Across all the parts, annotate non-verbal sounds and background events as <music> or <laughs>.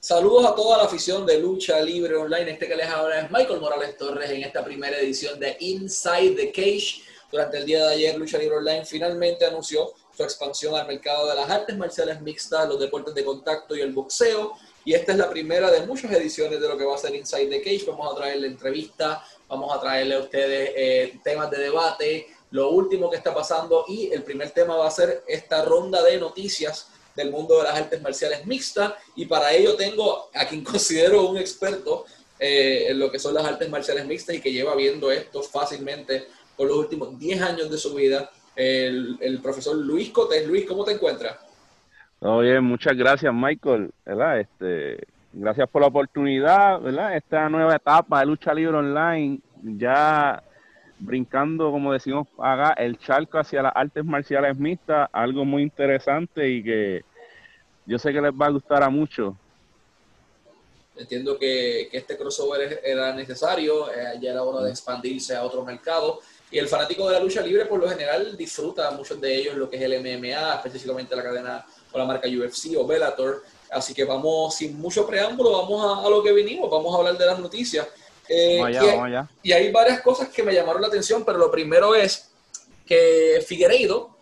Saludos a toda la afición de Lucha Libre Online. Este que les habla es Michael Morales Torres en esta primera edición de Inside the Cage. Durante el día de ayer, Lucha Libre Online finalmente anunció su expansión al mercado de las artes marciales mixtas, los deportes de contacto y el boxeo. Y esta es la primera de muchas ediciones de lo que va a ser Inside the Cage. Vamos a traerle entrevistas, vamos a traerle a ustedes eh, temas de debate, lo último que está pasando y el primer tema va a ser esta ronda de noticias del mundo de las artes marciales mixtas y para ello tengo a quien <laughs> considero un experto eh, en lo que son las artes marciales mixtas y que lleva viendo esto fácilmente por los últimos 10 años de su vida, el, profesor Luis Cotes. Luis, ¿cómo te encuentras? Bien, muchas gracias Michael, ¿verdad? Este, gracias por la oportunidad, ¿verdad? Esta nueva etapa de lucha libre online, ya brincando, como decimos haga el charco hacia las artes marciales mixtas, algo muy interesante y que yo sé que les va a gustar a muchos. Entiendo que, este crossover era necesario, eh, ya era hora de expandirse a otro mercado. Y el fanático de la lucha libre, por lo general, disfruta muchos de ellos lo que es el MMA, específicamente la cadena o la marca UFC o Bellator. Así que vamos, sin mucho preámbulo, vamos a, lo que vinimos, vamos a hablar de las noticias. Eh, allá, allá. y hay varias cosas que me llamaron la atención, pero lo primero es que Figueiredo,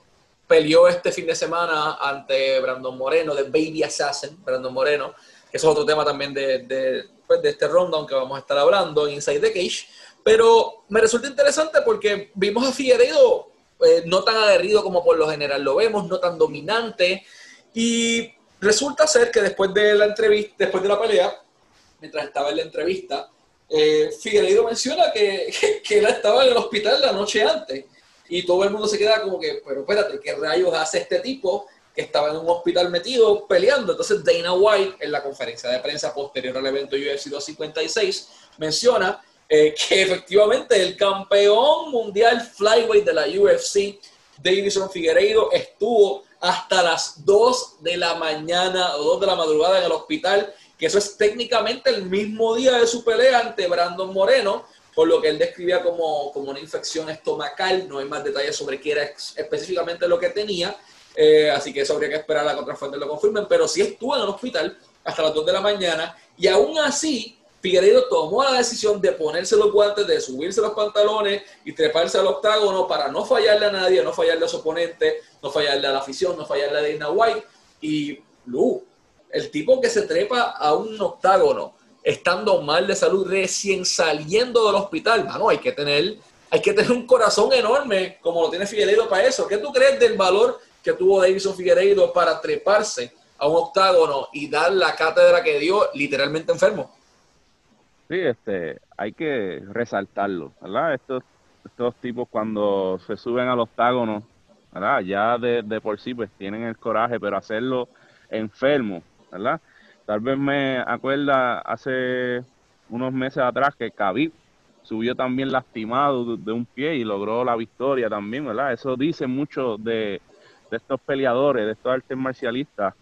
peleó este fin de semana ante Brandon Moreno, de Baby Assassin, Brandon Moreno, que es otro tema también de, de, pues, de este ronda, aunque vamos a estar hablando, Inside the Cage. Pero me resulta interesante porque vimos a Figueiredo eh, no tan aguerrido como por lo general lo vemos, no tan dominante. Y resulta ser que después de la entrevista, después de la pelea, mientras estaba en la entrevista, eh, Figueiredo menciona <laughs> que, él estaba en el hospital la noche antes y todo el mundo se queda como que, pero espérate, ¿qué rayos hace este tipo que estaba en un hospital metido peleando? Entonces Dana White en la conferencia de prensa posterior al evento UFC 256 menciona eh, <laughs> que efectivamente el campeón mundial flyweight de la UFC, Davison Figueiredo, estuvo hasta las 2 de la mañana o 2 de la madrugada en el hospital, que eso es técnicamente el mismo día de su pelea ante Brandon Moreno, por lo que él describía como, como una infección estomacal. No hay más detalles sobre qué era específicamente lo que tenía, eh, así que eso habría que esperar a la contrafuente lo confirmen, pero sí estuvo en el hospital hasta las 2 de la mañana y aún así Figueiredo tomó la decisión de ponerse los guantes, de subirse los pantalones y treparse al octágono para no fallarle a nadie, no fallarle a su oponente, no fallarle a la afición, no fallarle a Dana White. Y Lu, el tipo que se trepa a un octágono estando mal de salud, recién saliendo del hospital, mano, hay que tener, hay que tener un corazón enorme como lo tiene Figueiredo para eso. ¿Qué tú crees del valor que tuvo Davison Figueiredo para treparse a un octágono y dar la cátedra que dio literalmente enfermo? Sí, este, hay que resaltarlo, ¿verdad? Estos, estos tipos cuando se suben al octágono, ¿verdad? Ya de, de por sí pues tienen el coraje, pero hacerlo enfermo, ¿verdad? Tal vez me acuerda hace unos meses atrás que Khabib subió también lastimado de un pie y logró la victoria también, ¿verdad? Eso dice mucho de, estos peleadores, de estos artes marcialistas,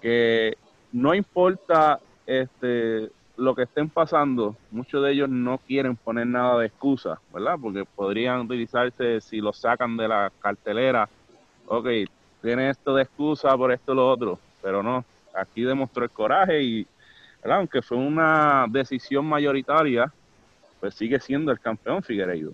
que no importa este lo que estén pasando, muchos de ellos no quieren poner nada de excusa, ¿verdad? Porque podrían utilizarse si lo sacan de la cartelera, ok, tiene esto de excusa por esto lo otro, pero no, aquí demostró el coraje y, aunque fue una decisión mayoritaria, pues sigue siendo el campeón Figueiredo.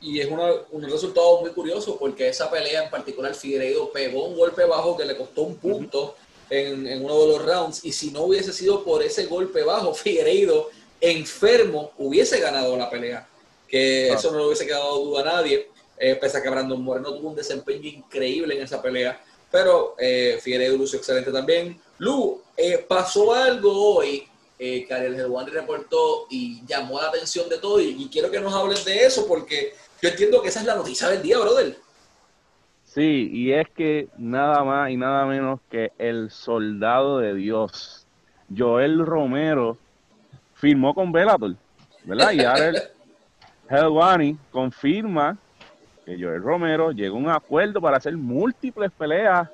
Y es un resultado muy curioso porque esa pelea en particular Figueiredo pegó un golpe bajo que le costó un punto en, uno de los rounds y si no hubiese sido por ese golpe bajo, <laughs> Figueiredo enfermo hubiese ganado la pelea. Que eso no le hubiese quedado duda a nadie, eh, pese a que Brandon Moreno tuvo un desempeño increíble en esa pelea pero eh, Figueiredo lució excelente también. Lu, eh, pasó algo hoy eh, que Ariel Helwani reportó y llamó la atención de todo y, quiero que nos hables de eso porque yo entiendo que esa es la noticia del día, brother. Sí, y es que nada más y nada menos que el soldado de Dios, Joel Romero, firmó con Bellator, ¿verdad? Y Ariel Helwani <laughs> confirma que Joel Romero llegó a un acuerdo para hacer múltiples peleas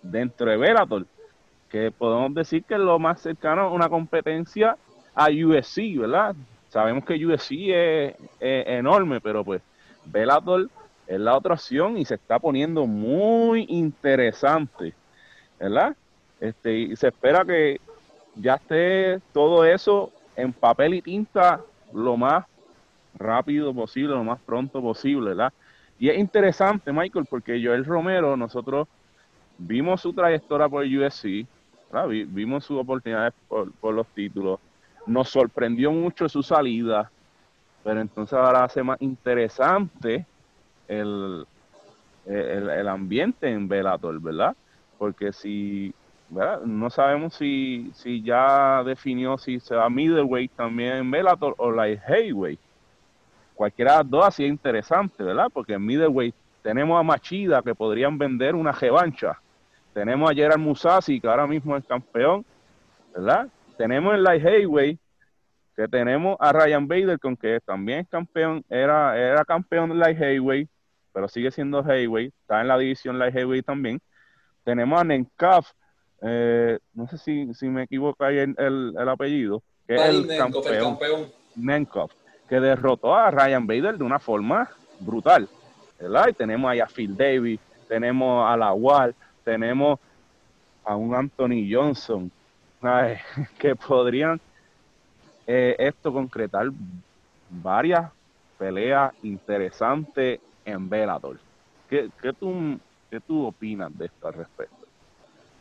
dentro de Bellator, que podemos decir que es lo más cercano a una competencia a UFC, ¿verdad? Sabemos que UFC es, enorme, pero pues Bellator es la otra opción y se está poniendo muy interesante, ¿verdad? Este, y se espera que ya esté todo eso en papel y tinta lo más rápido posible, lo más pronto posible, ¿verdad? Y es interesante, Michael, porque Joel Romero, nosotros vimos su trayectoria por USC, vimos sus oportunidades por, los títulos, nos sorprendió mucho su salida, pero entonces ahora hace más interesante el, el, ambiente en Bellator, ¿verdad? Porque si. No sabemos si, si ya definió si se va middleweight también en Bellator o light heavyweight. Cualquiera de las dos así es interesante, ¿verdad? Porque en middleweight tenemos a Machida que podrían vender una revancha. Tenemos a Gerard Musasi que ahora mismo es campeón, ¿verdad? Tenemos en light heavyweight que tenemos a Ryan Bader, con que también es campeón, era, era campeón de light heavyweight, pero sigue siendo heavyweight, está en la división light heavyweight también. Tenemos a Nenkaf, eh, no sé si, si me equivoco ahí el, el, apellido, que es el campeón, Nenkov, que derrotó a Ryan Bader de una forma brutal, ¿verdad? Y tenemos ahí a Phil Davis, tenemos a La Wall, tenemos a un Anthony Johnson, <laughs> que podrían eh, esto concretar varias peleas interesantes en Bellator. ¿Qué, tú, ¿Qué tú opinas de esto al respecto?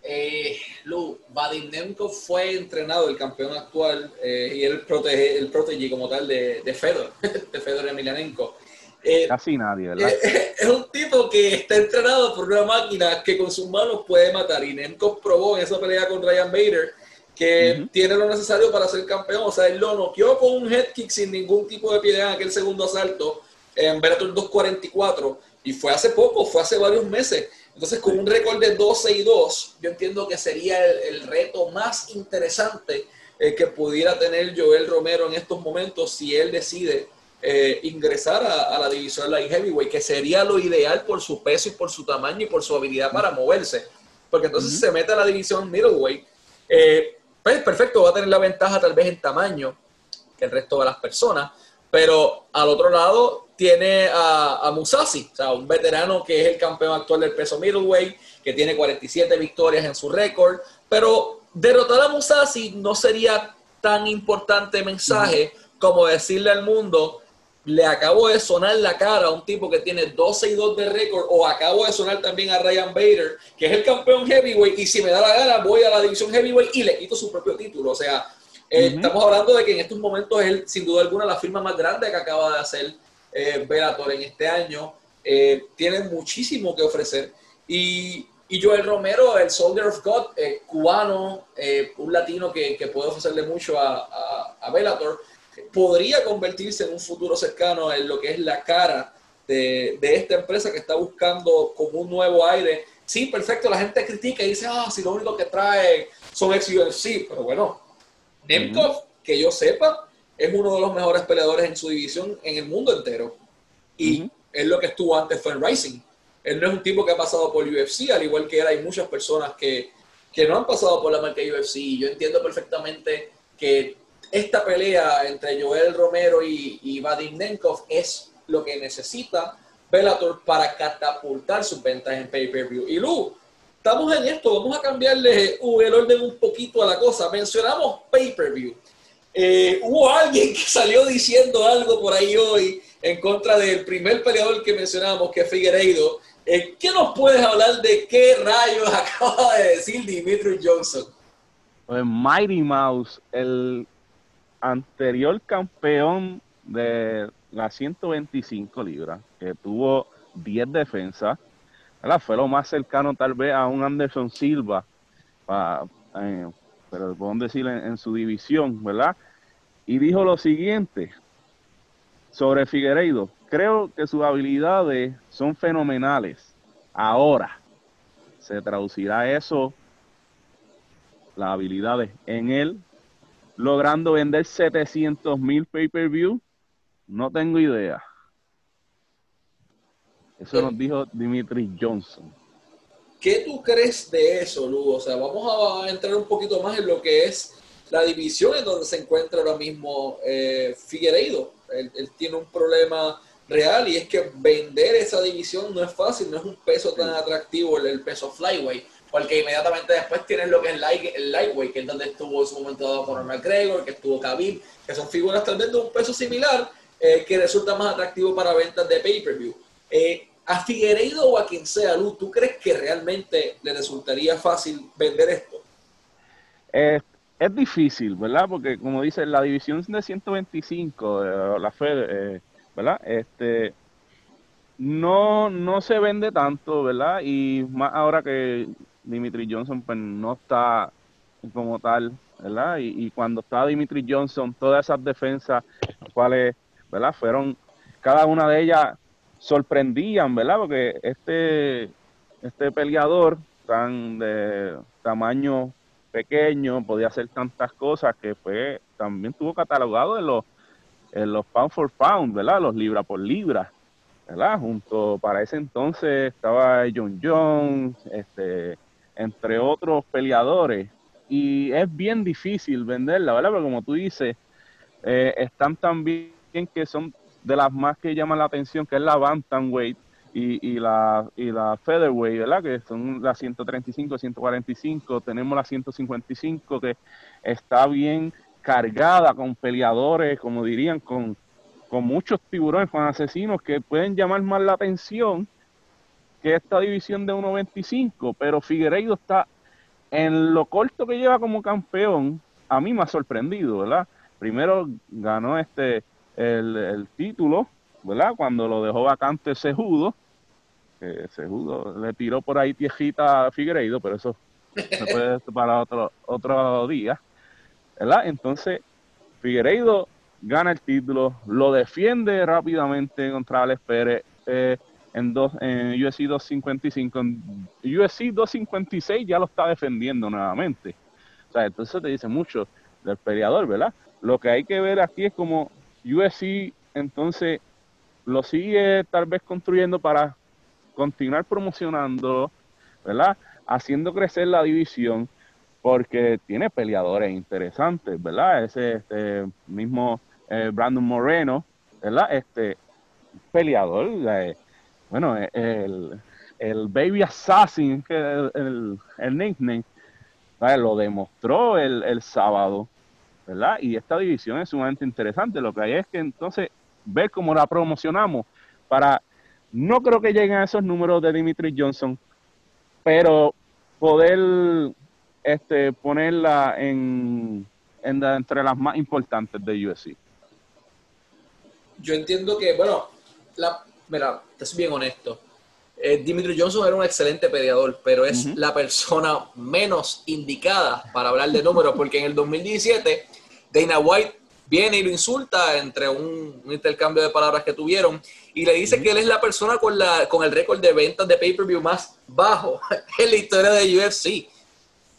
Eh, Lu, Vadim fue entrenado, el campeón actual, eh, y él protege, el protege como tal de, de Fedor, <laughs> de Fedor Emelianenko. Eh, Casi nadie, ¿verdad? Eh, <laughs> es un tipo que está entrenado por una máquina que con sus manos puede matar. Y Nemkov probó en esa pelea con Ryan Bader que tiene lo necesario para ser campeón. O sea, él lo noqueó con un head kick sin ningún tipo de piedad en aquel segundo asalto en Bellator 244 y fue hace poco, fue hace varios meses. Entonces, con un récord de 12 y 2, yo entiendo que sería el, reto más interesante eh, que pudiera tener Joel Romero en estos momentos si él decide eh, ingresar a, la división light heavyweight, que sería lo ideal por su peso y por su tamaño y por su habilidad para moverse. Porque entonces se mete a la división middleweight. Eh, pues perfecto, va a tener la ventaja tal vez en tamaño que el resto de las personas, pero al otro lado tiene a, a Musashi, o sea, un veterano que es el campeón actual del peso middleweight, que tiene 47 victorias en su récord, pero derrotar a Musashi no sería tan importante mensaje como decirle al mundo, le acabo de sonar la cara a un tipo que tiene 12 y 2 de récord, o acabo de sonar también a Ryan Bader, que es el campeón heavyweight, y si me da la gana voy a la división heavyweight y le quito su propio título. O sea, eh, estamos hablando de que en estos momentos es sin duda alguna la firma más grande que acaba de hacer eh, Bellator en este año. Eh, tiene muchísimo que ofrecer. Y, y, Joel Romero, el Soldier of God, eh, cubano, un latino que, que, puede ofrecerle mucho a, a, a Bellator podría convertirse en un futuro cercano en lo que es la cara de, esta empresa que está buscando como un nuevo aire. Sí, perfecto, la gente critica y dice, ah, si lo único que trae son ex UFC, pero bueno, Nemkov, que yo sepa, es uno de los mejores peleadores en su división en el mundo entero. Y es lo que estuvo antes fue en Rising. Él no es un tipo que ha pasado por UFC, al igual que él hay muchas personas que, que no han pasado por la marca UFC. Yo entiendo perfectamente que esta pelea entre Joel Romero y, y Vadim Nenkov es lo que necesita Bellator para catapultar sus ventas en pay-per-view. Y Lu, estamos en esto, vamos a cambiarle el orden un poquito a la cosa. Mencionamos pay-per-view. Eh, hubo alguien que salió diciendo algo por ahí hoy en contra del primer peleador que mencionamos, que es Figueiredo. Eh, ¿Qué nos puedes hablar de qué rayos <laughs> acaba de decir Dimitri Johnson? Pues Mighty Mouse, el anterior campeón de las 125 libras, que tuvo 10 defensas, fue lo más cercano tal vez a un Anderson Silva, eh, pero podemos decir en, su división, ¿verdad? Y dijo lo siguiente sobre Figueiredo, creo que sus habilidades son fenomenales. Ahora, se traducirá eso, las habilidades en él logrando vender 700 mil pay-per-view? No tengo idea. Eso nos dijo Dimitri Johnson. ¿Qué tú crees de eso, Lugo? O sea, vamos a entrar un poquito más en lo que es la división en donde se encuentra ahora mismo eh, Figueiredo. Él, tiene un problema real y es que vender esa división no es fácil, no es un peso tan atractivo el, el peso flyweight porque inmediatamente después tienes lo que es el lightweight, que es donde estuvo en su momento dado Conor McGregor, que estuvo Khabib, que son figuras tal vez de un peso similar, eh, que resulta más atractivo para ventas de pay-per-view. Eh, a Figueiredo o a quien sea, Luz, ¿tú crees que realmente le resultaría fácil vender esto? es difícil, ¿verdad? Porque como dice, la división de 125, eh, la Fed, ¿verdad? Este, no, no se vende tanto, ¿verdad? Y más ahora que Dimitri Johnson pues no está como tal, ¿verdad? Y, cuando estaba Dimitri Johnson, todas esas defensas, cuales, ¿verdad? Fueron, cada una de ellas sorprendían, ¿verdad? Porque este, este peleador tan de tamaño pequeño podía hacer tantas cosas que fue, también tuvo catalogado en los, los pound for pound, ¿verdad? Los libra por libra. ¿verdad? Junto para ese entonces estaba John Jones, este, entre otros peleadores. Y es bien difícil venderla, ¿verdad? Pero como tú dices, eh, están también que son de las más que llaman la atención, que es la Bantamweight y, y, la, y la Featherweight, ¿verdad? Que son las 135, 145. Tenemos la 155 que está bien cargada con peleadores, como dirían, con con muchos tiburones, con asesinos que pueden llamar más la atención que esta división de 1.25, pero Figueiredo está en lo corto que lleva como campeón, a mí me ha sorprendido, ¿verdad? Primero ganó este el, título, ¿verdad? Cuando lo dejó vacante Sejudo, que Sejudo le tiró por ahí tiejita a Figueiredo, pero eso se puede <laughs> para otro, otro día, ¿verdad? Entonces, Figueiredo gana el título, lo defiende rápidamente contra Alex Pérez eh, en, dos, en UFC 255. En UFC 256 ya lo está defendiendo nuevamente. O sea, entonces te dice mucho del peleador, ¿verdad? Lo que hay que ver aquí es como UFC entonces lo sigue tal vez construyendo para continuar promocionando, ¿verdad? Haciendo crecer la división porque tiene peleadores interesantes, ¿verdad? Ese este mismo eh, Brandon Moreno, ¿verdad? Este peleador, bueno, eh, el, Baby Assassin, el, el, nickname, lo demostró el, el sábado, ¿verdad? Y esta división es sumamente interesante. Lo que hay es que entonces ver cómo la promocionamos para, no creo que lleguen a esos números de Dimitri Johnson, pero poder este, ponerla en, en entre las más importantes de UFC yo entiendo que, bueno, la, mira, te soy bien honesto. Eh, Dimitri Johnson era un excelente peleador, pero es la persona menos indicada para hablar de números, porque en el 2017 Dana White viene y lo insulta entre un, intercambio de palabras que tuvieron y le dice que él es la persona con, la, con el récord de ventas de pay-per-view más bajo <laughs> en la historia de UFC.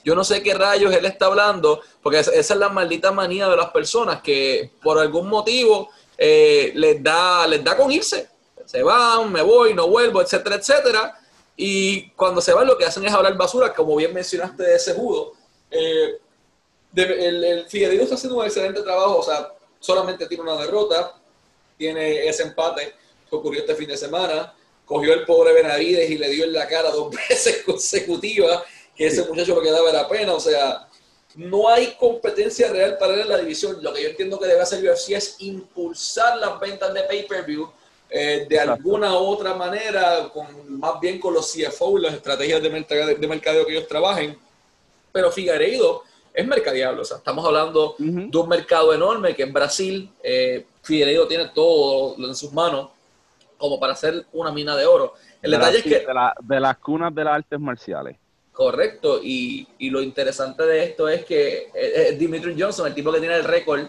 Yo no sé qué rayos él está hablando, porque esa es la maldita manía de las personas que por algún motivo eh, les, da, les da con irse. Se van, me voy, no vuelvo, etcétera, etcétera. Y cuando se van lo que hacen es hablar basura, como bien mencionaste de ese judo. Eh, el, el Figueiredo está haciendo un excelente trabajo, o sea, solamente tiene una derrota, tiene ese empate que ocurrió este fin de semana, cogió el pobre Benavides y le dio en la cara dos <laughs> veces consecutivas, que ese muchacho lo que daba era pena, o sea, no hay competencia real para él en la división. Lo que yo entiendo que debe hacer UFC es impulsar las ventas de pay-per-view eh, de alguna u otra manera, con, más bien con los CFO y las estrategias de mercadeo, que ellos trabajen. Pero Figueiredo es mercadeable, o sea, estamos hablando de un mercado enorme que en Brasil eh, Figueiredo tiene todo en sus manos como para hacer una mina de oro. El detalle es que... de las cunas de las artes marciales. Correcto, y, lo interesante de esto es que eh, eh, Dimitri Johnson, el tipo que tiene el récord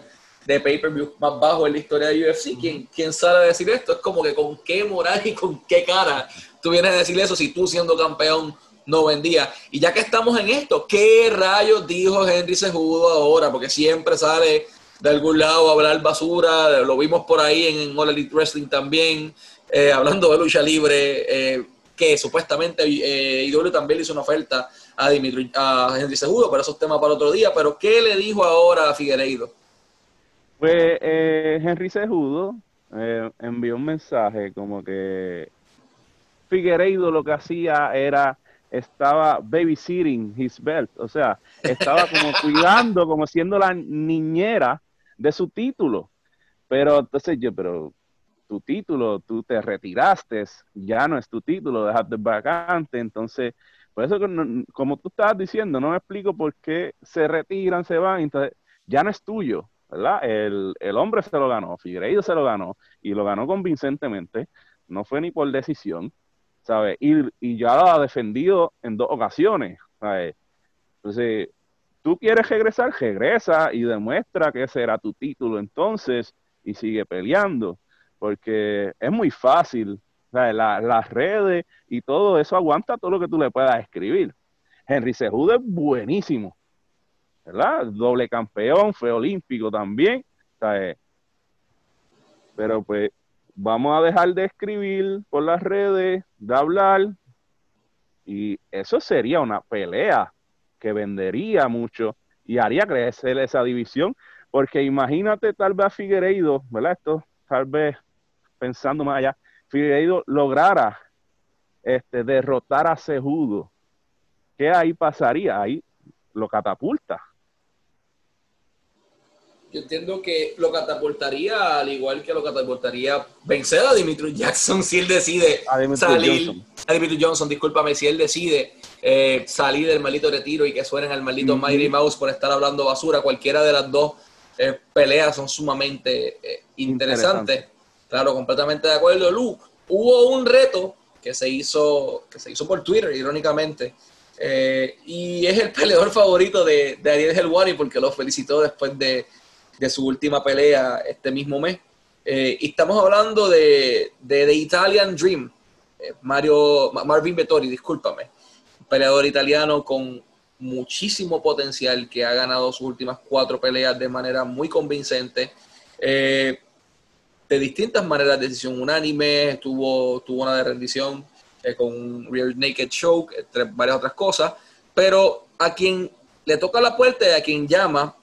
de pay-per-view más bajo en la historia de UFC, ¿quién, ¿quién sabe decir esto? Es como que con qué moral y con qué cara tú vienes a decir eso si tú siendo campeón no vendías. Y ya que estamos en esto, ¿qué rayos dijo Henry Sejudo ahora? Porque siempre sale de algún lado a hablar basura, lo vimos por ahí en, All Elite Wrestling también, eh, hablando de lucha libre que supuestamente eh, también le hizo una oferta a, Dimitri, a Henry Segudo, pero eso es tema para otro día. Pero, ¿qué le dijo ahora a Figueiredo? Pues eh, Henry Segudo eh, envió un mensaje como que Figueiredo lo que hacía era estaba babysitting his belt, o sea, estaba como <laughs> cuidando, como siendo la niñera de su título. Pero entonces yo, pero tu título, tú te retiraste, ya no es tu título, dejaste vacante, entonces, por eso como tú estabas diciendo, no me explico por qué se retiran, se van, entonces ya no es tuyo, El, el hombre se lo ganó, Figueiredo se lo ganó y lo ganó convincentemente, no fue ni por decisión, ¿sabes? Y, y ya lo ha defendido en dos ocasiones, ¿sabes? Entonces, tú quieres regresar, regresa y demuestra que ese era tu título entonces y sigue peleando, porque es muy fácil, las redes y todo eso aguanta todo lo que tú le puedas escribir. Henry Sejudo es buenísimo, ¿verdad? Doble campeón, fue olímpico también. Pero pues vamos a dejar de escribir por las redes, de hablar, y eso sería una pelea que vendería mucho y haría crecer esa división, porque imagínate tal vez a Figueiredo, ¿verdad? Esto tal vez pensando más allá, Figueiredo lograra este, derrotar a Cejudo, ¿qué ahí pasaría? Ahí lo catapulta. Yo entiendo que lo catapultaría, al igual que lo catapultaría vencer a Dimitri <laughs> Jackson si él decide salir. A Dimitri Johnson, discúlpame, si él decide eh, salir del maldito retiro y que suenen al maldito Mighty Mouse por estar hablando basura. Cualquiera de las dos eh, peleas son sumamente eh, interesantes. Claro, completamente de acuerdo, Luke. Hubo un reto que se hizo, que se hizo por Twitter, irónicamente, y es el <laughs> peleador favorito de, de Ariel Helwani porque lo felicitó después de de su última pelea este mismo mes. Eh, y estamos hablando de, de Italian Dream, eh, Mario, Marvin Vettori, discúlpame, un peleador italiano con muchísimo potencial que ha ganado sus últimas cuatro peleas de manera muy convincente. Eh, de distintas maneras, decisión unánime, tuvo, tuvo una de rendición con Rear Naked Choke, entre varias otras cosas, pero a quien le toca la puerta y a quien llama,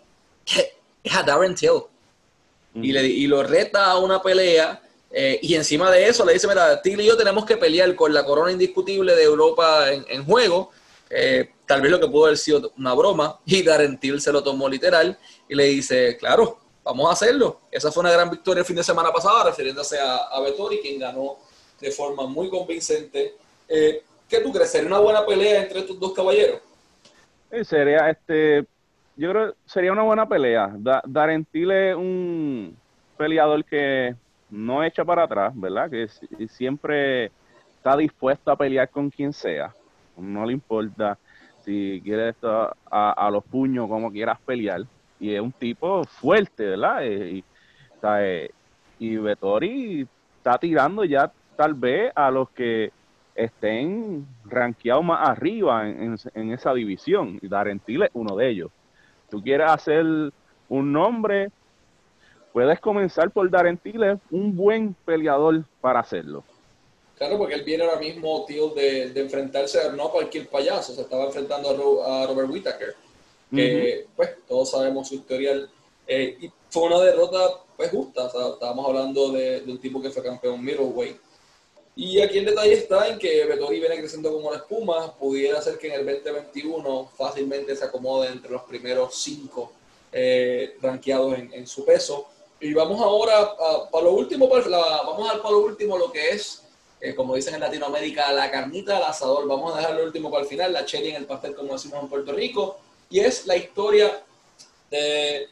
es a Darren Till. y, le, y, lo reta a una pelea. Eh, y encima de eso le dice, mira, Till y yo tenemos que pelear con la corona indiscutible de Europa en, juego. Eh, tal vez lo que pudo haber sido una broma. <laughs> Y Darren Till se lo tomó literal y le dice, claro, vamos a hacerlo. Esa fue una gran victoria el fin de semana pasado, refiriéndose a, a Vettori, quien ganó de forma muy convincente. Eh, ¿Qué tú crees? ¿Sería una buena pelea entre estos dos caballeros? sería este yo creo que sería una buena pelea. Da, Darentil es un peleador que no echa para atrás, ¿verdad? Que siempre está dispuesto a pelear con quien sea. No le importa si quieres esto a, los puños, como quieras pelear. Y es un tipo fuerte, ¿verdad? Eh, y, eh, y Vettori está tirando ya tal vez a los que estén rankeados más arriba en, en esa división. Y Darentil es uno de ellos tú quieres hacer un nombre, puedes comenzar por dar en Tile un buen peleador para hacerlo. Claro, porque él viene ahora mismo, tío, de, enfrentarse a no cualquier payaso, se estaba enfrentando a, Robert Whittaker, que pues todos sabemos su historial, eh, y fue una derrota pues justa, o sea, estábamos hablando de, de un tipo que fue campeón middleweight, y aquí el detalle está en que Vettori viene creciendo como una espuma, pudiera ser que en el 2021 fácilmente se acomode entre los primeros cinco eh, rankeados en, su peso. Y vamos ahora para lo último, vamos a para lo último lo que es, eh, como dicen en Latinoamérica, la carnita al asador. Vamos a dejar lo último para el final, la cherry en el pastel, como decimos en Puerto Rico. Y es la historia de,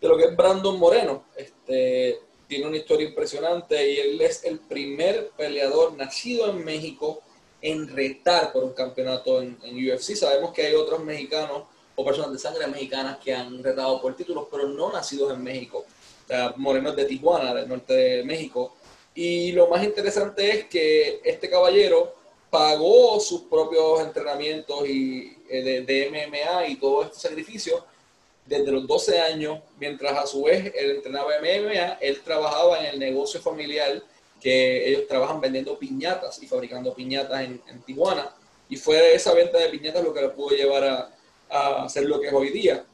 de lo que es Brandon Moreno. Este, tiene una historia impresionante y él es el primer peleador nacido en México en retar por un campeonato en, UFC. Sabemos que hay otros mexicanos o personas de sangre mexicana que han retado por títulos, pero no nacidos en México. O Moreno es de Tijuana, del norte de México. Y lo más interesante es que este caballero pagó sus propios entrenamientos y, eh, de MMA y todo este sacrificio desde los 12 años, mientras a su vez él entrenaba MMA, él trabajaba en el negocio familiar que ellos trabajan vendiendo piñatas y fabricando piñatas en, Tijuana. Y fue esa venta de piñatas lo que le pudo llevar a, a, hacer lo que es hoy día.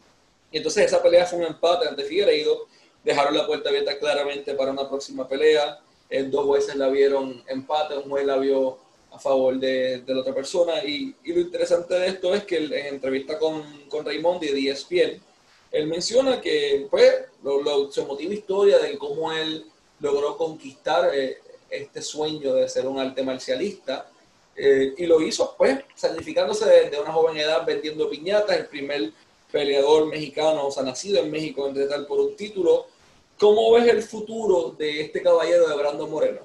Y entonces esa pelea fue un empate ante Figueiredo. Dejaron la puerta abierta claramente para una próxima pelea. dos jueces la vieron empate, un juez la vio a favor de, la otra persona. Y, lo interesante de esto es que en entrevista con, con Raymond de ESPN, él menciona que pues, lo, su motiva historia de cómo él logró conquistar eh, este sueño de ser un arte marcialista. Eh, y lo hizo, pues, sacrificándose desde una joven edad vendiendo piñatas, el primer peleador mexicano, o sea, nacido en México, entre tal por un título. ¿Cómo ves el futuro de este caballero de Brando Moreno?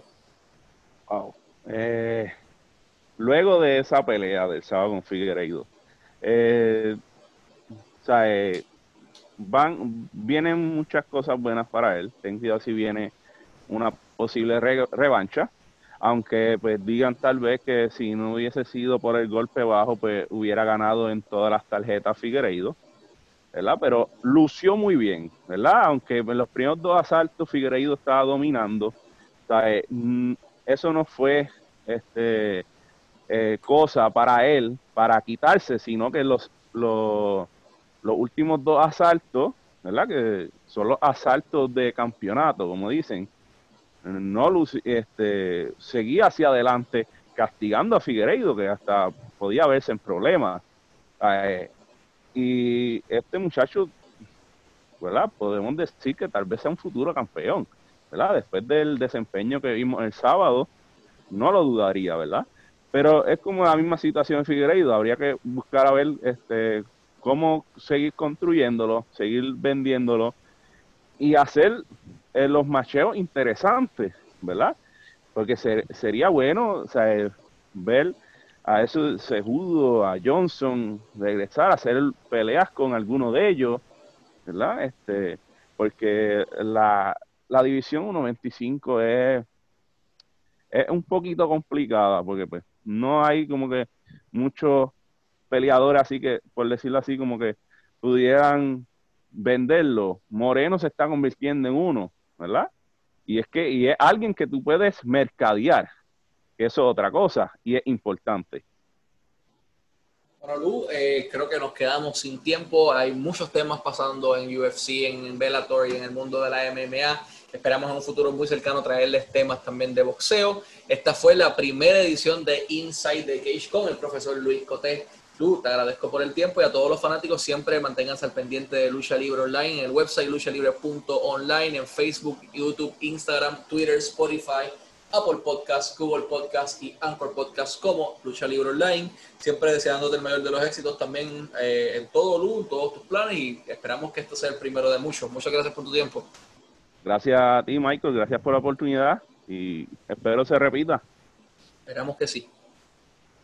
Wow. Eh, luego de esa pelea del sábado con Figueiredo, o sea, van, vienen muchas cosas buenas para él. Ten cuidado si viene una posible revancha, aunque pues digan tal vez que si no hubiese sido por el golpe bajo, pues hubiera ganado en todas las tarjetas Figueiredo. ¿verdad? Pero lució muy bien, ¿verdad? Aunque en los primeros dos asaltos Figueiredo estaba dominando, eh, mm, eso no fue este, eh, cosa para él, para quitarse, sino que los, los, los últimos dos asaltos, ¿verdad? Que son los asaltos de campeonato, como dicen, no este, seguía hacia adelante castigando a Figueiredo, que hasta podía verse en problemas. Eh, y este muchacho, ¿verdad? Podemos decir que tal vez sea un futuro campeón, ¿verdad? Después del desempeño que vimos el sábado, no lo dudaría, ¿verdad? Pero es como la misma situación en Figueiredo, habría que buscar a ver este, cómo seguir construyéndolo, seguir vendiéndolo y hacer eh, los macheos interesantes, ¿verdad? Porque sería bueno o sea, ver a eso Sejudo, a Johnson, regresar a hacer peleas con alguno de ellos, ¿verdad? Este, porque la, la división 1.25 es, es un poquito complicada, porque pues no hay como que muchos peleadores así que, por decirlo así, como que pudieran venderlo. Moreno se está convirtiendo en uno, ¿verdad? Y es que y es alguien que tú puedes mercadear, eso es otra cosa y es importante. Bueno, Lu, eh, creo que nos quedamos sin tiempo. Hay muchos temas pasando en UFC, en Bellator y en el mundo de la MMA. Esperamos en un futuro muy cercano traerles temas también de boxeo. Esta fue la primera edición de Inside the Cage con el profesor Luis Coté. Lu, te agradezco por el tiempo y a todos los fanáticos siempre manténganse al pendiente de Lucha Libre Online en el website luchalibre.online, en Facebook, YouTube, Instagram, Twitter, Spotify Apple Podcast, Google Podcast y Anchor Podcast como Lucha Libre Online. Siempre deseándote el mayor de los éxitos también eh, en todo Lu, en todos tus planes y esperamos que esto sea el primero de muchos. Muchas gracias por tu tiempo. Gracias a ti, Michael. Gracias por la oportunidad y espero se repita. Esperamos que sí.